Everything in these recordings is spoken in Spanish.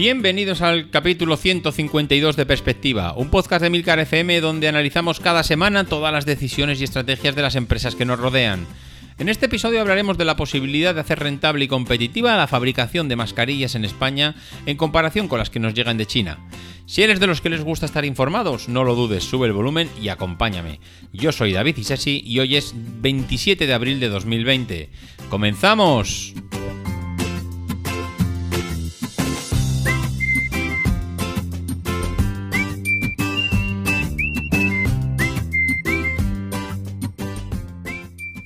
Bienvenidos al capítulo 152 de Perspectiva, un podcast de Milcar FM donde analizamos cada semana todas las decisiones y estrategias de las empresas que nos rodean. En este episodio hablaremos de la posibilidad de hacer rentable y competitiva la fabricación de mascarillas en España en comparación con las que nos llegan de China. Si eres de los que les gusta estar informados, no lo dudes, sube el volumen y acompáñame. Yo soy David Isasi y hoy es 27 de abril de 2020. ¡Comenzamos!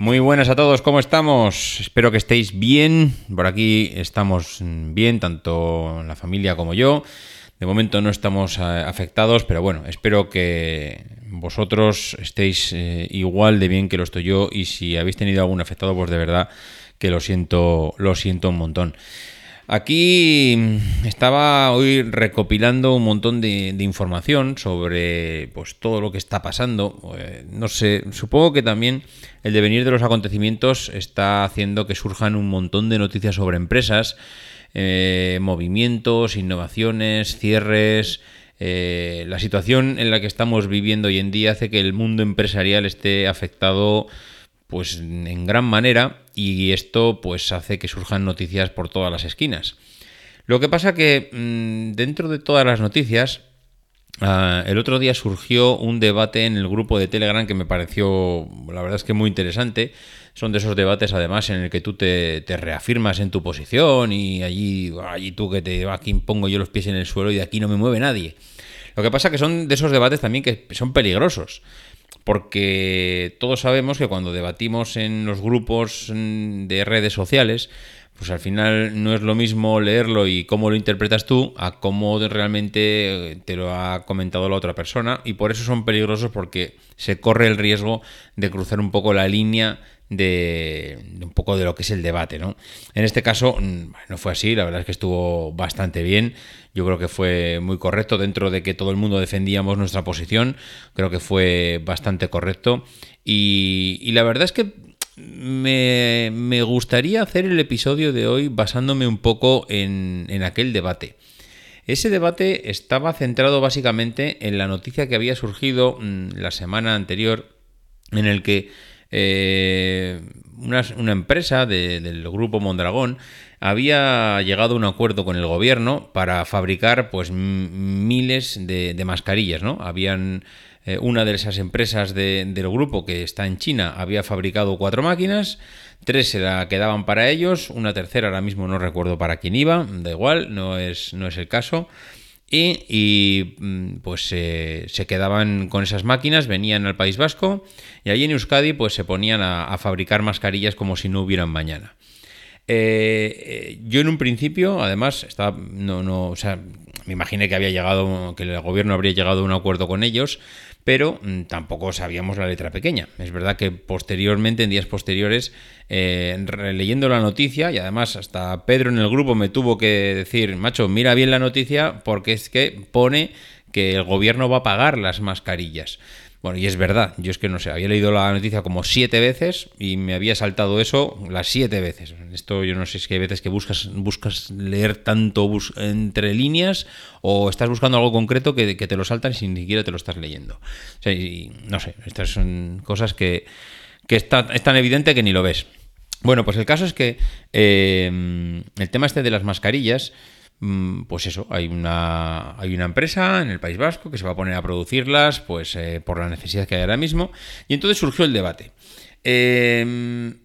Muy buenas a todos, ¿cómo estamos? Espero que estéis bien. Por aquí estamos bien, tanto la familia como yo. De momento no estamos eh, afectados, pero bueno, espero que vosotros estéis eh, igual de bien que lo estoy yo y si habéis tenido algún afectado, pues de verdad que lo siento, lo siento un montón. Aquí mm, estaba hoy recopilando un montón de, información sobre pues, todo lo que está pasando. Eh, no sé, supongo que también el devenir de los acontecimientos está haciendo que surjan un montón de noticias sobre empresas, eh, movimientos, innovaciones, cierres. Eh, la situación en la que estamos viviendo hoy en día hace que el mundo empresarial esté afectado pues en gran manera y esto pues hace que surjan noticias por todas las esquinas. Lo que pasa que mm, dentro de todas las noticias ah, el otro día surgió un debate en el grupo de Telegram que me pareció, la verdad es que muy interesante. Son de esos debates, además, en el que tú te, reafirmas en tu posición y allí, allí tú que te aquí pongo yo los pies en el suelo y de aquí no me mueve nadie. Lo que pasa que son de esos debates también que son peligrosos porque todos sabemos que cuando debatimos en los grupos mm, de redes sociales, pues al final no es lo mismo leerlo y cómo lo interpretas tú a cómo realmente eh, te lo ha comentado la otra persona. Y por eso son peligrosos porque se corre el riesgo de cruzar un poco la línea de, un poco de lo que es el debate, ¿no? En este caso mm, no fue así, la verdad es que estuvo bastante bien. Yo creo que fue muy correcto dentro de que todo el mundo defendíamos nuestra posición. Creo que fue bastante correcto. Y, la verdad es que me, gustaría hacer el episodio de hoy basándome un poco en, en aquel debate. Ese debate estaba centrado básicamente en la noticia que había surgido mm, la semana anterior en el que eh, una, empresa del grupo Mondragón había llegado a un acuerdo con el gobierno para fabricar pues miles de, mascarillas, ¿no? Habían eh, una de esas empresas del grupo que está en China había fabricado cuatro máquinas, tres se la quedaban para ellos, una tercera ahora mismo no recuerdo para quién iba, da igual, no es, no es el caso. Y, mm, pues se quedaban con esas máquinas, venían al País Vasco y allí en Euskadi pues se ponían a, fabricar mascarillas como si no hubieran mañana. Eh, yo en un principio, además, estaba, no, no, o sea, me imaginé que había llegado, que el gobierno habría llegado a un acuerdo con ellos, pero mm, tampoco sabíamos la letra pequeña. Es verdad que posteriormente, en días posteriores, eh, leyendo la noticia, y además hasta Pedro en el grupo me tuvo que decir, macho, mira bien la noticia porque es que pone que el gobierno va a pagar las mascarillas. Bueno, y es verdad, yo es que no sé, había leído la noticia como siete veces y me había saltado eso las siete veces. Esto yo no sé si hay veces que buscas, buscas leer tanto entre líneas o estás buscando algo concreto que, te lo saltan y ni siquiera te lo estás leyendo. No sé, estas son cosas que, que es tan evidente que ni lo ves. Bueno, pues el caso es que eh, el tema este de las mascarillas pues eso, hay una, hay una empresa en el País Vasco que se va a poner a producirlas pues, eh, por la necesidad que hay ahora mismo. Y entonces surgió el debate. Em,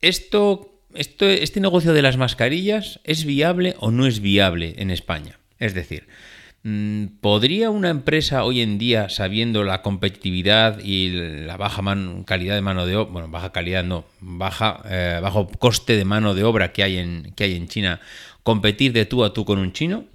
esto, esto, ¿Este negocio de las mascarillas es viable o no es viable en España? Es decir, mm, ¿podría una empresa hoy en día, sabiendo la competitividad y la baja calidad de mano de obra, bueno, baja calidad no, baja, eh, bajo coste de mano de obra que hay en, que hay en China, competir de tú a tú con un chino,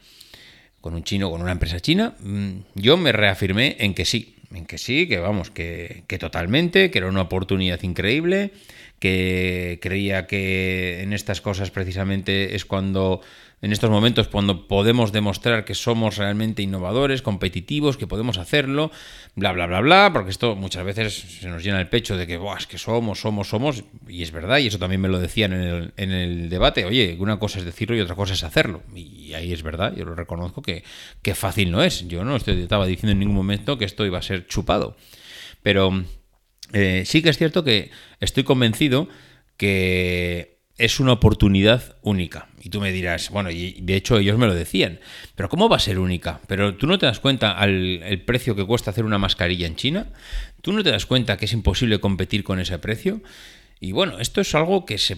con un chino, con una empresa china, mm, yo me reafirmé en que sí, en que sí, que vamos, que, que totalmente, que era una oportunidad increíble, que creía que en estas cosas precisamente es cuando en estos momentos cuando podemos demostrar que somos realmente innovadores, competitivos, que podemos hacerlo, bla, bla, bla, bla, porque esto muchas veces se nos llena el pecho de que, Buah, es que somos, somos, somos, y es verdad, y eso también me lo decían en el, en el debate, oye, una cosa es decirlo y otra cosa es hacerlo, y ahí es verdad, yo lo reconozco que, que fácil no es, yo no estaba diciendo en ningún momento que esto iba a ser chupado, pero eh, sí que es cierto que estoy convencido que es una oportunidad única. Y tú me dirás, bueno, y de hecho ellos me lo decían, pero ¿cómo va a ser única? Pero tú no te das cuenta al el precio que cuesta hacer una mascarilla en China, tú no te das cuenta que es imposible competir con ese precio. Y bueno, esto es algo que, se,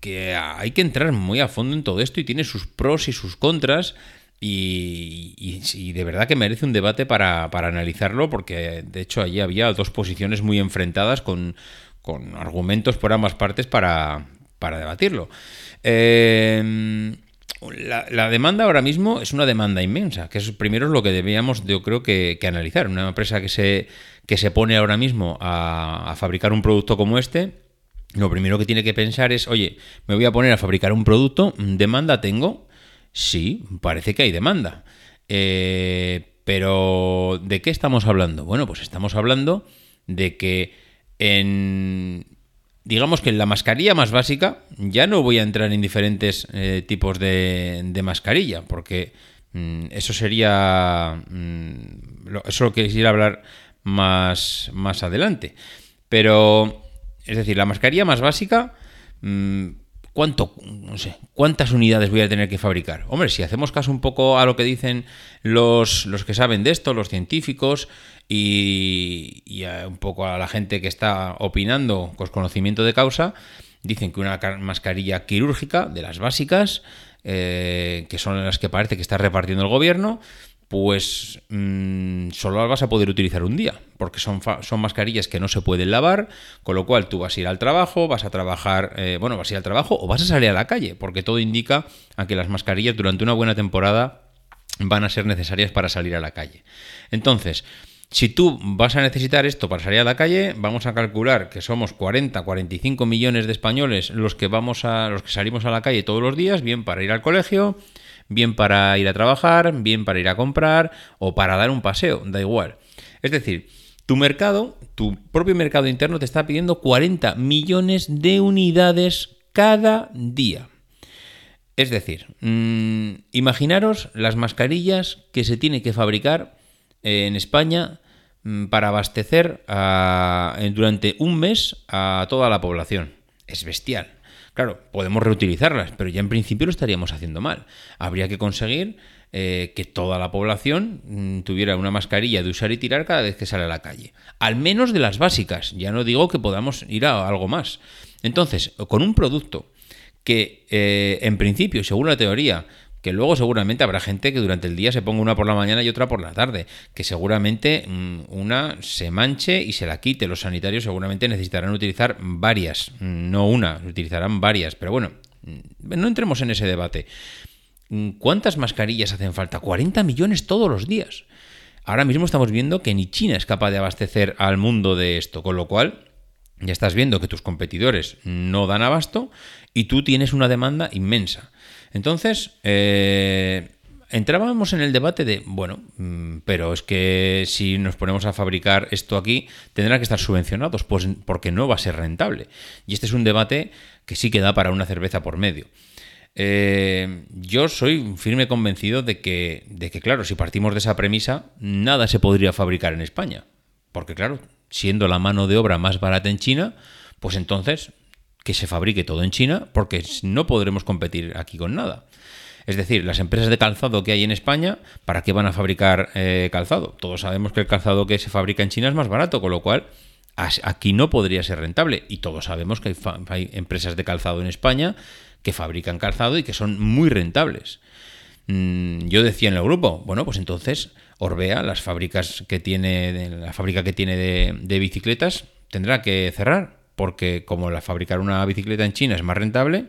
que hay que entrar muy a fondo en todo esto y tiene sus pros y sus contras. Y, y, de verdad que merece un debate para, para analizarlo, porque de hecho allí había dos posiciones muy enfrentadas con, con argumentos por ambas partes para, para debatirlo. Eh, la, demanda ahora mismo es una demanda inmensa, que es primero lo que debíamos, yo creo, que, analizar. Una empresa que se, que se pone ahora mismo a, fabricar un producto como este, lo primero que tiene que pensar es, oye, me voy a poner a fabricar un producto, ¿demanda tengo? Sí, parece que hay demanda. Eh, pero, ¿de qué estamos hablando? Bueno, pues estamos hablando de que en digamos que en la mascarilla más básica ya no voy a entrar en diferentes eh, tipos de, mascarilla, porque mm, eso sería... Mm, eso lo quisiera hablar más, más adelante. Pero, es decir, la mascarilla más básica... Mm, ¿Cuánto, no sé, cuántas unidades voy a tener que fabricar? Hombre, si hacemos caso un poco a lo que dicen los, los que saben de esto, los científicos, y, un poco a la gente que está opinando con conocimiento de causa, dicen que una mascarilla quirúrgica de las básicas, eh, que son las que parece que está repartiendo el gobierno, pues mm, solo las vas a poder utilizar un día, porque son, son mascarillas que no se pueden lavar, con lo cual tú vas a ir al trabajo, vas a trabajar, eh, bueno, vas a ir al trabajo o vas a salir a la calle, porque todo indica a que las mascarillas durante una buena temporada van a ser necesarias para salir a la calle. Entonces, si tú vas a necesitar esto para salir a la calle, vamos a calcular que somos 40, 45 millones de españoles los que vamos a los que salimos a la calle todos los días, bien para ir al colegio, bien para ir a trabajar, bien para ir a comprar o para dar un paseo, da igual. Es decir, tu mercado, tu propio mercado interno te está pidiendo 40 millones de unidades cada día. Es decir, mm, imaginaros las mascarillas que se tiene que fabricar en España para abastecer durante un mes a toda la población. Es bestial. Claro, podemos reutilizarlas, pero ya en principio lo estaríamos haciendo mal. Habría que conseguir eh, que toda la población mm, tuviera una mascarilla de usar y tirar cada vez que sale a la calle. Al menos de las básicas. Ya no digo que podamos ir a algo más. Entonces, con un producto que eh, en principio, según la teoría, que luego seguramente habrá gente que durante el día se ponga una por la mañana y otra por la tarde, que seguramente mm, una se manche y se la quite. Los sanitarios seguramente necesitarán utilizar varias, mm, no una, utilizarán varias, pero bueno, Mm, no entremos en ese debate. ¿Cuántas mascarillas hacen falta? 40 millones todos los días. Ahora mismo estamos viendo que ni China es capaz de abastecer al mundo de esto, con lo cual ya estás viendo que tus competidores no dan abasto y tú tienes una demanda inmensa. Entonces, eh, entrábamos en el debate de, bueno, mm, pero es que si nos ponemos a fabricar esto aquí, tendrá que estar subvencionados, pues porque no va a ser rentable. Y este es un debate que sí que da para una cerveza por medio. Eh, yo soy firme convencido de que, de que, claro, si partimos de esa premisa, nada se podría fabricar en España. Porque, claro, siendo la mano de obra más barata en China, pues entonces que se fabrique todo en China, porque no podremos competir aquí con nada. Es decir, las empresas de calzado que hay en España, ¿para qué van a fabricar eh, calzado? Todos sabemos que el calzado que se fabrica en China es más barato, con lo cual aquí no podría ser rentable. Y todos sabemos que hay, empresas de calzado en España que fabrican calzado y que son muy rentables. Mm, yo decía en el grupo, bueno, pues entonces Orbea, las fábricas que tiene, la fábrica que tiene de, de bicicletas, tendrá que cerrar, porque como la fabricar una bicicleta en China es más rentable,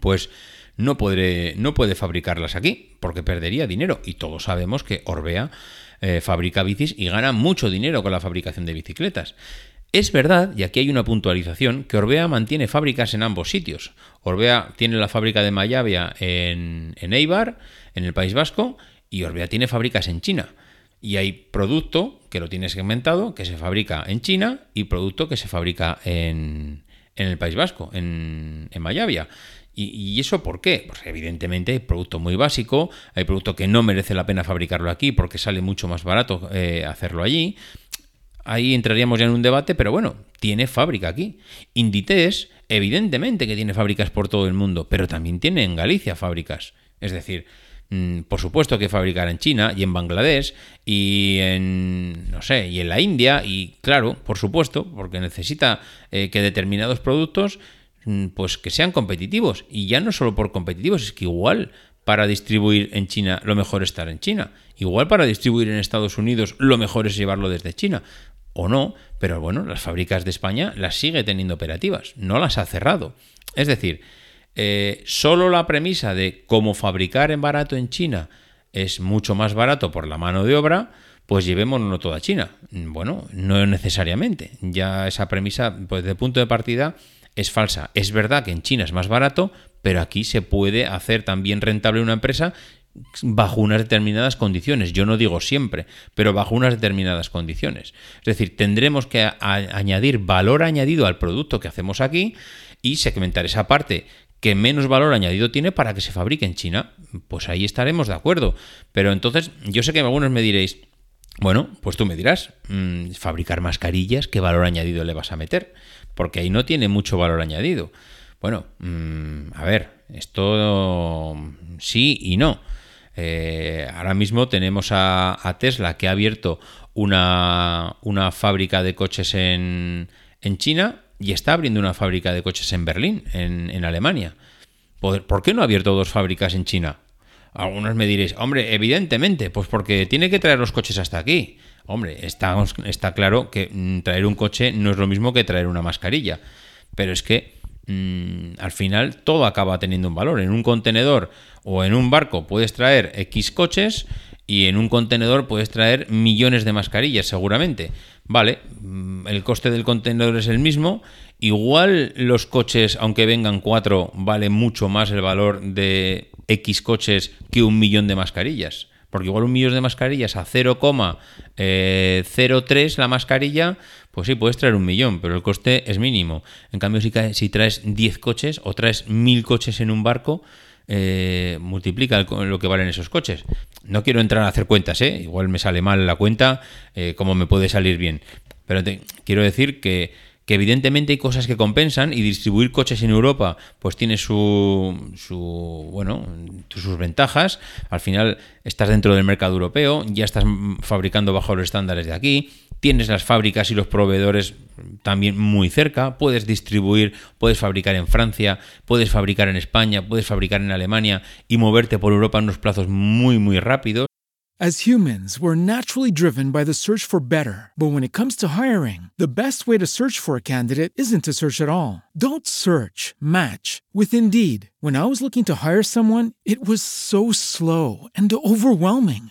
pues no, puede fabricarlas aquí, porque perdería dinero. Y todos sabemos que Orbea eh, fabrica bicis y gana mucho dinero con la fabricación de bicicletas. Es verdad, y aquí hay una puntualización, que Orbea mantiene fábricas en ambos sitios. Orbea tiene la fábrica de Mayavia en, en Eibar, en el País Vasco, y Orbea tiene fábricas en China. Y hay producto que lo tiene segmentado, que se fabrica en China, y producto que se fabrica en, en el País Vasco, en, en Mayavia. ¿Y, eso por qué? Pues evidentemente hay producto muy básico, hay producto que no merece la pena fabricarlo aquí porque sale mucho más barato eh, hacerlo allí. Ahí entraríamos ya en un debate, pero bueno, tiene fábrica aquí. Inditex, evidentemente que tiene fábricas por todo el mundo, pero también tiene en Galicia fábricas. Es decir, por supuesto que fabricar en China y en Bangladesh y en, no sé, y en la India y claro, por supuesto, porque necesita eh, que determinados productos Mm, pues que sean competitivos. Y ya no solo por competitivos, es que igual para distribuir en China lo mejor es estar en China. Igual para distribuir en Estados Unidos lo mejor es llevarlo desde China. O no, pero bueno, las fábricas de España las sigue teniendo operativas, no las ha cerrado. Es decir, eh, solo la premisa de cómo fabricar en barato en China es mucho más barato por la mano de obra, pues llevémonos toda China. Bueno, no necesariamente. Ya esa premisa, pues de punto de partida, es falsa. Es verdad que en China es más barato, pero aquí se puede hacer también rentable una empresa bajo unas determinadas condiciones. Yo no digo siempre, pero bajo unas determinadas condiciones. Es decir, tendremos que añadir valor añadido al producto que hacemos aquí y segmentar esa parte que menos valor añadido tiene para que se fabrique en China. Pues ahí estaremos de acuerdo. Pero entonces, yo sé que algunos me diréis, bueno, pues tú me dirás, mm, fabricar mascarillas, ¿qué valor añadido le vas a meter? porque ahí no tiene mucho valor añadido. Bueno, mm, a ver, esto sí y no. Eh, ahora mismo tenemos a, Tesla que ha abierto una, fábrica de coches en, China y está abriendo una fábrica de coches en Berlín, en, Alemania. ¿Por, qué no ha abierto dos fábricas en China? Algunos me diréis, hombre, evidentemente, pues porque tiene que traer los coches hasta aquí. Hombre, está, claro que mm, traer un coche no es lo mismo que traer una mascarilla, pero es que mm, al final todo acaba teniendo un valor. En un contenedor o en un barco puedes traer X coches y en un contenedor puedes traer millones de mascarillas seguramente. Vale, mm, el coste del contenedor es el mismo. Igual los coches, aunque vengan cuatro, vale mucho más el valor de X coches que un millón de mascarillas. Porque igual un millón de mascarillas a 0,03 eh, la mascarilla, pues sí, puedes traer un millón, pero el coste es mínimo. En cambio, si, si traes 10 coches o traes 1000 coches en un barco, eh, multiplica lo que valen esos coches. No quiero entrar a hacer cuentas, ¿eh? igual me sale mal la cuenta, eh, como me puede salir bien. Pero quiero decir que evidentemente hay cosas que compensan y distribuir coches en Europa pues tiene su, su bueno sus ventajas al final estás dentro del mercado europeo ya estás fabricando bajo los estándares de aquí tienes las fábricas y los proveedores también muy cerca puedes distribuir puedes fabricar en Francia puedes fabricar en España puedes fabricar en Alemania y moverte por Europa en unos plazos muy muy rápidos As humans, we're naturally driven by the search for better. But when it comes to hiring, the best way to search for a candidate isn't to search at all. Don't search, match with Indeed. When I was looking to hire someone, it was so slow and overwhelming.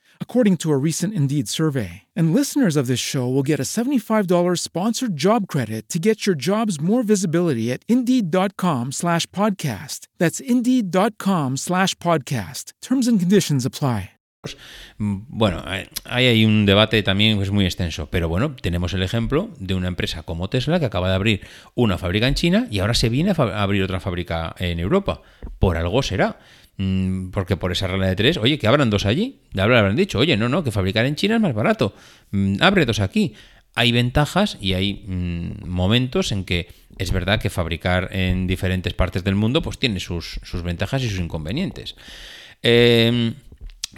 according to a recent Indeed survey. And listeners of this show will get a $75 sponsored job credit to get your jobs more visibility at Indeed.com slash podcast. That's Indeed.com slash podcast. Terms and conditions apply. Bueno, ahí hay un debate también que es muy extenso, pero bueno, tenemos el ejemplo de una empresa como Tesla que acaba de abrir una fábrica en China y ahora se viene a abrir otra fábrica en Europa. Por algo será. Mm, porque por esa regla de tres, oye, que abran dos allí. Ya habrán dicho, oye, no, no, que fabricar en China es más barato. Mm, abre dos aquí. Hay ventajas y hay mm, momentos en que es verdad que fabricar en diferentes partes del mundo pues tiene sus, sus ventajas y sus inconvenientes. Eh,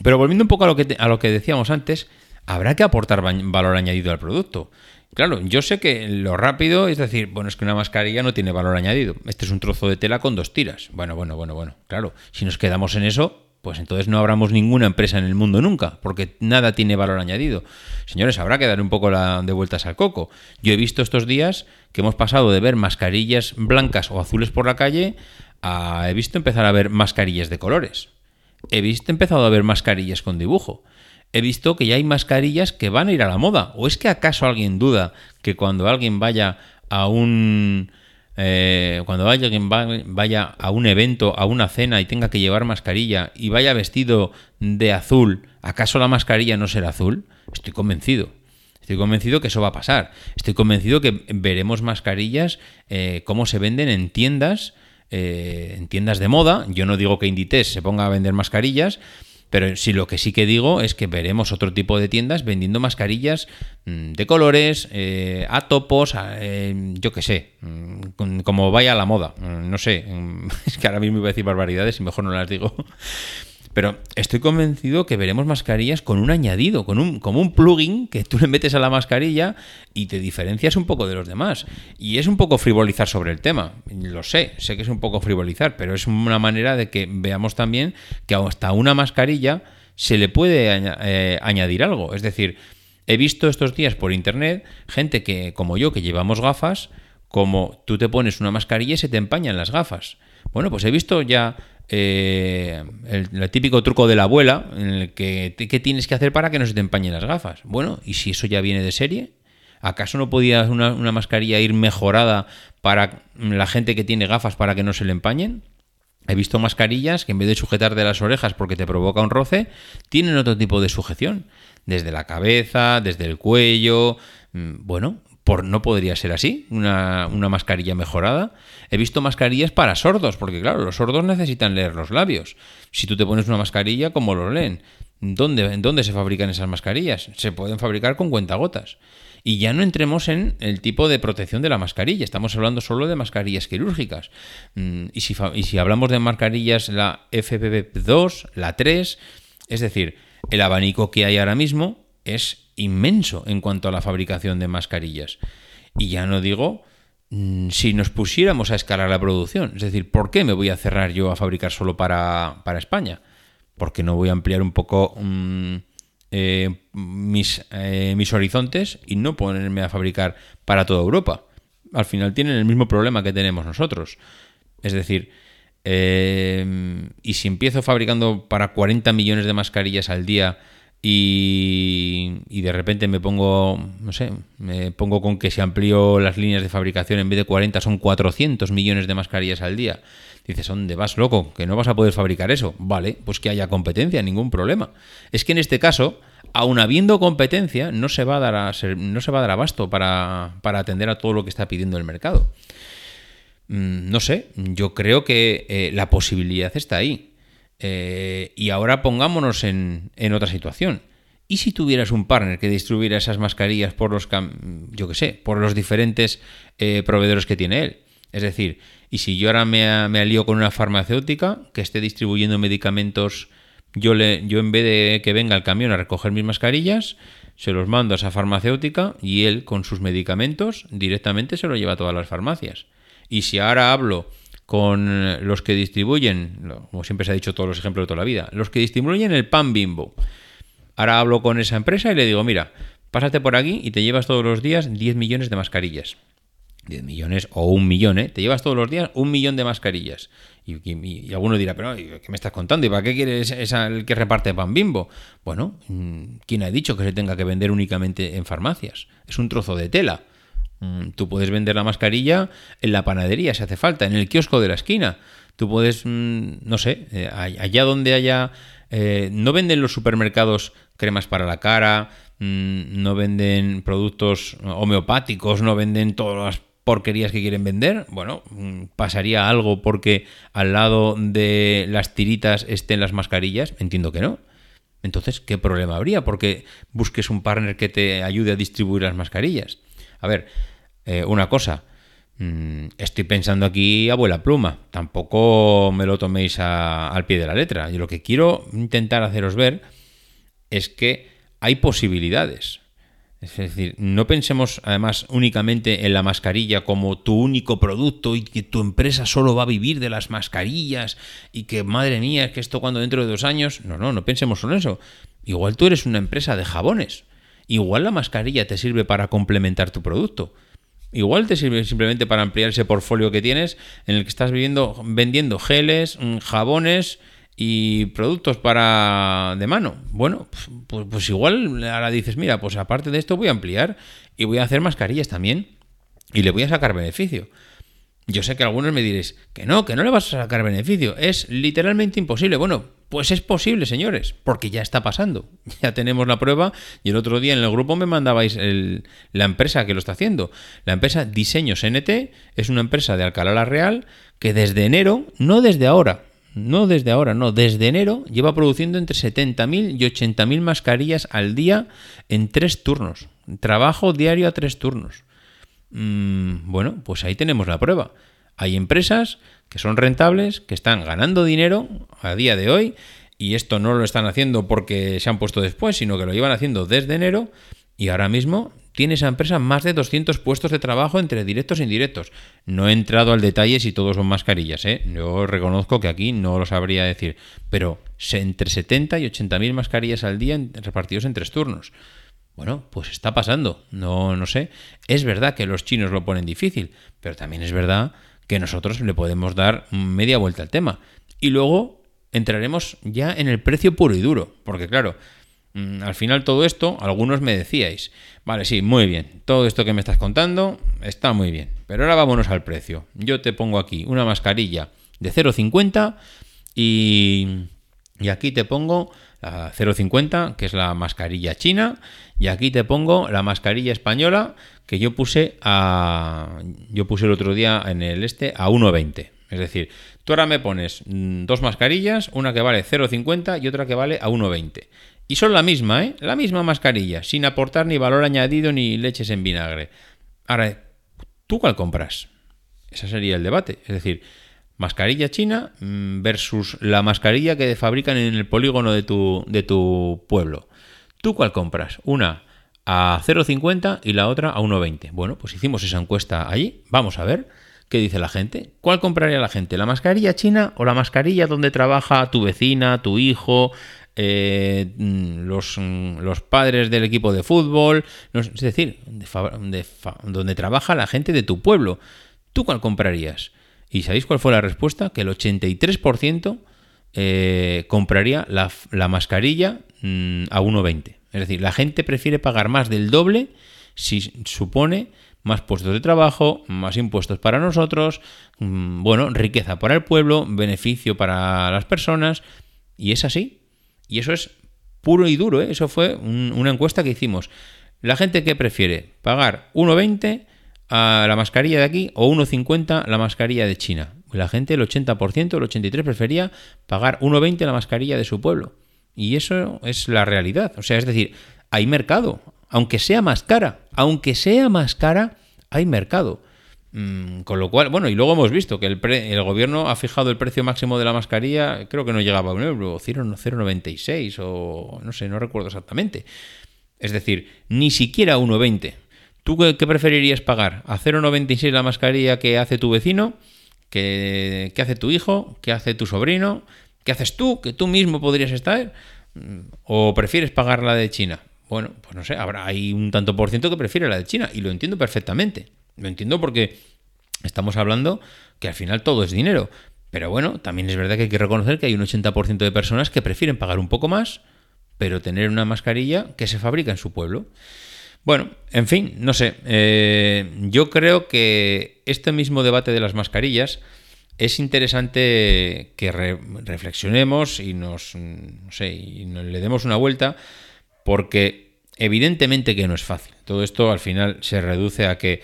pero volviendo un poco a lo que, a lo que decíamos antes, habrá que aportar valor añadido al producto. Claro, yo sé que lo rápido es decir, bueno, es que una mascarilla no tiene valor añadido. Este es un trozo de tela con dos tiras. Bueno, bueno, bueno, bueno. Claro, si nos quedamos en eso, pues entonces no abramos ninguna empresa en el mundo nunca, porque nada tiene valor añadido. Señores, habrá que dar un poco de vueltas al coco. Yo he visto estos días que hemos pasado de ver mascarillas blancas o azules por la calle a he visto empezar a ver mascarillas de colores he visto empezado a ver mascarillas con dibujo. He visto que ya hay mascarillas que van a ir a la moda. ¿O es que acaso alguien duda que cuando alguien vaya a un eh, cuando alguien vaya a un evento, a una cena y tenga que llevar mascarilla y vaya vestido de azul, ¿acaso la mascarilla no será azul? Estoy convencido. Estoy convencido que eso va a pasar. Estoy convencido que veremos mascarillas eh, como se venden en tiendas eh, en tiendas de moda. Yo no digo que Inditex se ponga a vender mascarillas, pero sí lo que sí que digo es que veremos otro tipo de tiendas vendiendo mascarillas mm, de colores, eh, a topos, eh, yo qué sé, mm, como vaya a la moda. Mm, no sé, es que ahora mismo iba a decir barbaridades y mejor no las digo. Pero estoy convencido que veremos mascarillas con un añadido, con un, como un plugin que tú le metes a la mascarilla y te diferencias un poco de los demás. Y es un poco frivolizar sobre el tema. Lo sé, sé que es un poco frivolizar, pero es una manera de que veamos también que hasta una mascarilla se le puede eh, añadir algo. Es decir, he visto estos días por internet gente que, como yo, que llevamos gafas, como tú te pones una mascarilla y se te empañan las gafas. Bueno, pues he visto ya eh, el, típico truco de la abuela, en el que ¿qué tienes que hacer para que no se te empañen las gafas? Bueno, ¿y si eso ya viene de serie? ¿Acaso no podía una, una mascarilla ir mejorada para la gente que tiene gafas para que no se le empañen? He visto mascarillas que en vez de sujetar de las orejas porque te provoca un roce, tienen otro tipo de sujeción. Desde la cabeza, desde el cuello. Mm, bueno, por, no podría ser así, una, mascarilla mejorada. He visto mascarillas para sordos, porque claro, los sordos necesitan leer los labios. Si tú te pones una mascarilla, ¿cómo lo leen? ¿Dónde, ¿Dónde se fabrican esas mascarillas? Se pueden fabricar con cuentagotas. Y ya no entremos en el tipo de protección de la mascarilla, estamos hablando solo de mascarillas quirúrgicas. Mm, y si, y si hablamos de mascarillas, la FPP2, la 3, es decir, el abanico que hay ahora mismo es inmenso en cuanto a la fabricación de mascarillas. Y ya no digo mm, si nos pusiéramos a escalar la producción. Es decir, ¿por qué me voy a cerrar yo a fabricar solo para, para España? Porque no voy a ampliar un poco mm, eh, mis, eh, mis horizontes y no ponerme a fabricar para toda Europa. Al final tienen el mismo problema que tenemos nosotros. Es decir, eh, y si empiezo fabricando para 40 millones de mascarillas al día y, de repente me pongo, no sé, me pongo con que se amplió las líneas de fabricación en vez de 40 son 400 millones de mascarillas al día. Dices, ¿dónde vas, loco? Que no vas a poder fabricar eso. Vale, pues que haya competencia, ningún problema. Es que en este caso, aun habiendo competencia, no se va a dar, a no se va a dar abasto para, para atender a todo lo que está pidiendo el mercado. Mm, no sé, yo creo que eh, la posibilidad está ahí. Eh, y ahora pongámonos en, otra situación. ¿Y si tuvieras un partner que distribuyera esas mascarillas por los, yo qué sé, por los diferentes eh, proveedores que tiene él? Es decir, y si yo ahora me, me alío con una farmacéutica que esté distribuyendo medicamentos, yo, le, yo en vez de que venga el camión a recoger mis mascarillas, se los mando a esa farmacéutica y él con sus medicamentos directamente se lo lleva a todas las farmacias. Y si ahora hablo con los que distribuyen, como siempre se ha dicho todos los ejemplos de toda la vida, los que distribuyen el pan bimbo, ahora hablo con esa empresa y le digo, mira, pásate por aquí y te llevas todos los días 10 millones de mascarillas. 10 millones o un millón, ¿eh? Te llevas todos los días un millón de mascarillas. Y, alguno dirá, pero ¿qué me estás contando? ¿Y para qué quieres el que reparte pan bimbo? Bueno, mm, ¿quién ha dicho que se tenga que vender únicamente en farmacias? Es un trozo de tela. Mm, tú puedes vender la mascarilla en la panadería si hace falta, en el kiosco de la esquina. Tú puedes, mm, no sé, eh, allá donde haya... Eh, no venden los supermercados cremas para la cara, no venden productos homeopáticos, no venden todas las porquerías que quieren vender, bueno, mm, pasaría algo porque al lado de las tiritas estén las mascarillas, entiendo que no. Entonces, ¿qué problema habría? Porque busques un partner que te ayude a distribuir las mascarillas. A ver, eh, una cosa, mm, estoy pensando aquí abuela pluma, tampoco me lo toméis al pie de la letra. Yo lo que quiero intentar haceros ver es que hay posibilidades. Es decir, no pensemos además únicamente en la mascarilla como tu único producto y que tu empresa solo va a vivir de las mascarillas y que madre mía, es que esto cuando dentro de dos años... No, no, no pensemos en eso. Igual tú eres una empresa de jabones. Igual la mascarilla te sirve para complementar tu producto. Igual te sirve simplemente para ampliar ese portfolio que tienes en el que estás viviendo, vendiendo geles, mm, jabones, y productos para de mano. Bueno, pues, pues, igual ahora dices, mira, pues aparte de esto voy a ampliar y voy a hacer mascarillas también y le voy a sacar beneficio. Yo sé que algunos me diréis que no, que no le vas a sacar beneficio. Es literalmente imposible. Bueno, pues es posible, señores, porque ya está pasando. Ya tenemos la prueba y el otro día en el grupo me mandabais la empresa que lo está haciendo. La empresa Diseños NT es una empresa de Alcalá la Real que desde enero, no desde ahora, no desde ahora, no, desde enero lleva produciendo entre 70.000 y 80.000 mascarillas al día en tres turnos. Trabajo diario a tres turnos. Mm, bueno, pues ahí tenemos la prueba. Hay empresas que son rentables, que están ganando dinero a día de hoy, y esto no lo están haciendo porque se han puesto después, sino que lo llevan haciendo desde enero, y ahora mismo tiene esa empresa más de 200 puestos de trabajo entre directos e indirectos. No he entrado al detalle si todos son mascarillas, ¿eh? Yo reconozco que aquí no lo sabría decir, pero entre 70 y 80 mil mascarillas al día repartidos en tres turnos. Bueno, pues está pasando, no, no sé. Es verdad que los chinos lo ponen difícil, pero también es verdad que nosotros le podemos dar media vuelta al tema. Y luego entraremos ya en el precio puro y duro, porque claro, Mm, al final todo esto, algunos me decíais, vale, sí, muy bien, todo esto que me estás contando está muy bien, pero ahora vámonos al precio. Yo te pongo aquí una mascarilla de 0,50 y, y aquí te pongo la 0,50, que es la mascarilla china, y aquí te pongo la mascarilla española que yo puse a yo puse el otro día en el este a 1,20. Es decir, tú ahora me pones mm, dos mascarillas, una que vale 0,50 y otra que vale a 1,20. Y son la misma, ¿eh? La misma mascarilla, sin aportar ni valor añadido ni leches en vinagre. Ahora, ¿tú cuál compras? Ese sería el debate. Es decir, mascarilla china versus la mascarilla que fabrican en el polígono de tu, de tu pueblo. ¿Tú cuál compras? Una a 0,50 y la otra a 1,20. Bueno, pues hicimos esa encuesta allí. Vamos a ver qué dice la gente. ¿Cuál compraría la gente? ¿La mascarilla china o la mascarilla donde trabaja tu vecina, tu hijo, eh, mm, los, mm, los, padres del equipo de fútbol, es decir, donde trabaja la gente de tu pueblo. ¿Tú cuál comprarías? ¿Y sabéis cuál fue la respuesta? Que el 83% eh, compraría la, mascarilla mm, a 1,20. Es decir, la gente prefiere pagar más del doble si supone más puestos de trabajo, más impuestos para nosotros, bueno, riqueza para el pueblo, beneficio para las personas, y es así. Y eso es puro y duro, ¿eh? eso fue una encuesta que hicimos. La gente que prefiere pagar 1,20 a la mascarilla de aquí o 1,50 la mascarilla de China. La gente, el 80%, el 83% prefería pagar 1,20 la mascarilla de su pueblo. Y eso es la realidad. O sea, es decir, hay mercado. Aunque sea más cara, aunque sea más cara, hay mercado. Mm, con lo cual, bueno, y luego hemos visto que el, el, gobierno ha fijado el precio máximo de la mascarilla, creo que no llegaba a un euro, 0,96 o no sé, no recuerdo exactamente. Es decir, ni siquiera 1,20. ¿Tú qué, preferirías pagar? ¿A 0,96 la mascarilla que hace tu vecino? ¿Que, ¿Que hace tu hijo? ¿Que hace tu sobrino? ¿Qué haces tú? ¿Que tú mismo podrías estar? ¿O prefieres pagar la de China? Bueno, pues no sé, habrá hay un tanto por ciento que prefiere la de China y lo entiendo perfectamente. Lo entiendo porque estamos hablando que al final todo es dinero. Pero bueno, también es verdad que hay que reconocer que hay un 80% de personas que prefieren pagar un poco más, pero tener una mascarilla que se fabrica en su pueblo. Bueno, en fin, no sé. Eh, yo creo que este mismo debate de las mascarillas es interesante que reflexionemos y nos, no sé, y nos le demos una vuelta, porque evidentemente que no es fácil. Todo esto al final se reduce a que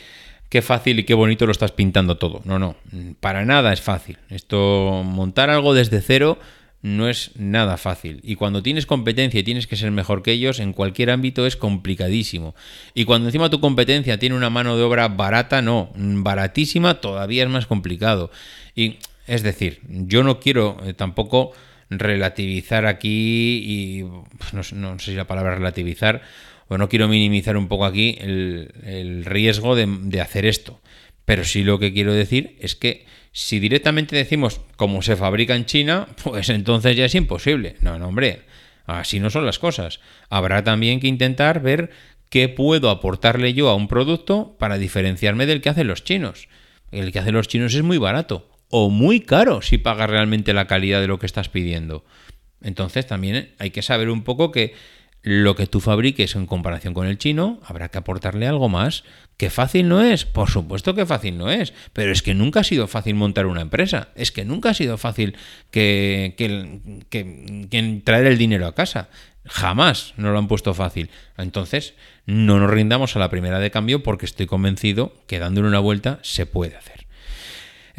qué fácil y qué bonito lo estás pintando todo. No, no, para nada es fácil. Esto, montar algo desde cero no es nada fácil. Y cuando tienes competencia y tienes que ser mejor que ellos, en cualquier ámbito es complicadísimo. Y cuando encima tu competencia tiene una mano de obra barata, no, baratísima, todavía es más complicado. Y es decir, yo no quiero eh, tampoco relativizar aquí y no, no sé si la palabra relativizar pues no quiero minimizar un poco aquí el, riesgo de, hacer esto. Pero sí lo que quiero decir es que si directamente decimos cómo se fabrica en China, pues entonces ya es imposible. No, no, hombre, así no son las cosas. Habrá también que intentar ver qué puedo aportarle yo a un producto para diferenciarme del que hacen los chinos. El que hacen los chinos es muy barato o muy caro si pagas realmente la calidad de lo que estás pidiendo. Entonces también hay que saber un poco que lo que tú fabriques en comparación con el chino, habrá que aportarle algo más. ¿Que fácil no es? Por supuesto que fácil no es, pero es que nunca ha sido fácil montar una empresa, es que nunca ha sido fácil que, que, traer el dinero a casa. Jamás nos lo han puesto fácil. Entonces, no nos rindamos a la primera de cambio porque estoy convencido que dándole una vuelta se puede hacer.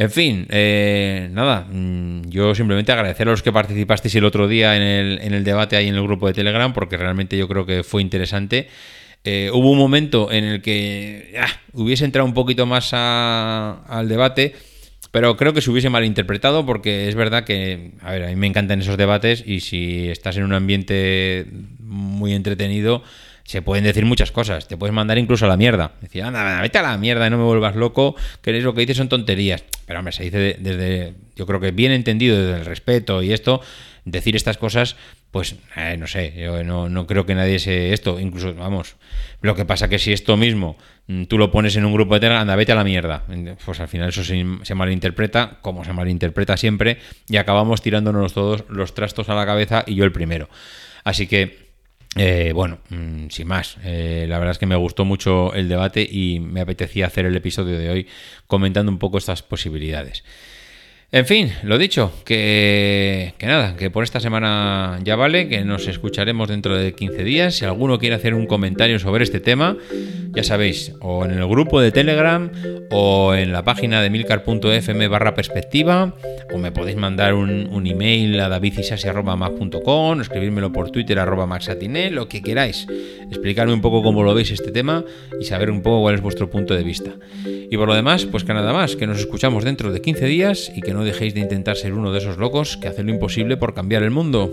En fin, eh, nada, mm, yo simplemente agradecer a los que participasteis el otro día en el, debate ahí en el grupo de Telegram, porque realmente yo creo que fue interesante. Eh, hubo un momento en el que ah, hubiese entrado un poquito más al debate, pero creo que se hubiese malinterpretado porque es verdad que, a ver, a mí me encantan esos debates y si estás en un ambiente muy entretenido, se pueden decir muchas cosas. Te puedes mandar incluso a la mierda. Decir, anda, vete a la mierda y no me vuelvas loco, que lo que dices son tonterías. Pero hombre, se dice desde, yo creo que bien entendido desde el respeto y esto, decir estas cosas, pues eh, no sé, yo no, creo que nadie se esto, incluso, vamos, lo que pasa que si esto mismo mm, tú lo pones en un grupo de Telegram, anda, vete a la mierda, pues al final eso se malinterpreta, como se malinterpreta siempre, y acabamos tirándonos todos los trastos a la cabeza y yo el primero. Así que eh, bueno, mm, sin más, eh, la verdad es que me gustó mucho el debate y me apetecía hacer el episodio de hoy comentando un poco estas posibilidades. En fin, lo dicho, que, nada, que por esta semana ya vale, que nos escucharemos dentro de 15 días. Si alguno quiere hacer un comentario sobre este tema, ya sabéis, o en el grupo de Telegram, o en la página de milcar.fm barra perspectiva, o me podéis mandar un, email a davidisasi.mac.com, o escribírmelo por Twitter arroba maxatiné, lo que queráis. Explicarme un poco cómo lo veis este tema y saber un poco cuál es vuestro punto de vista. Y por lo demás, pues que nada más, que nos escuchamos dentro de 15 días y que no no dejéis de intentar ser uno de esos locos que hacen lo imposible por cambiar el mundo.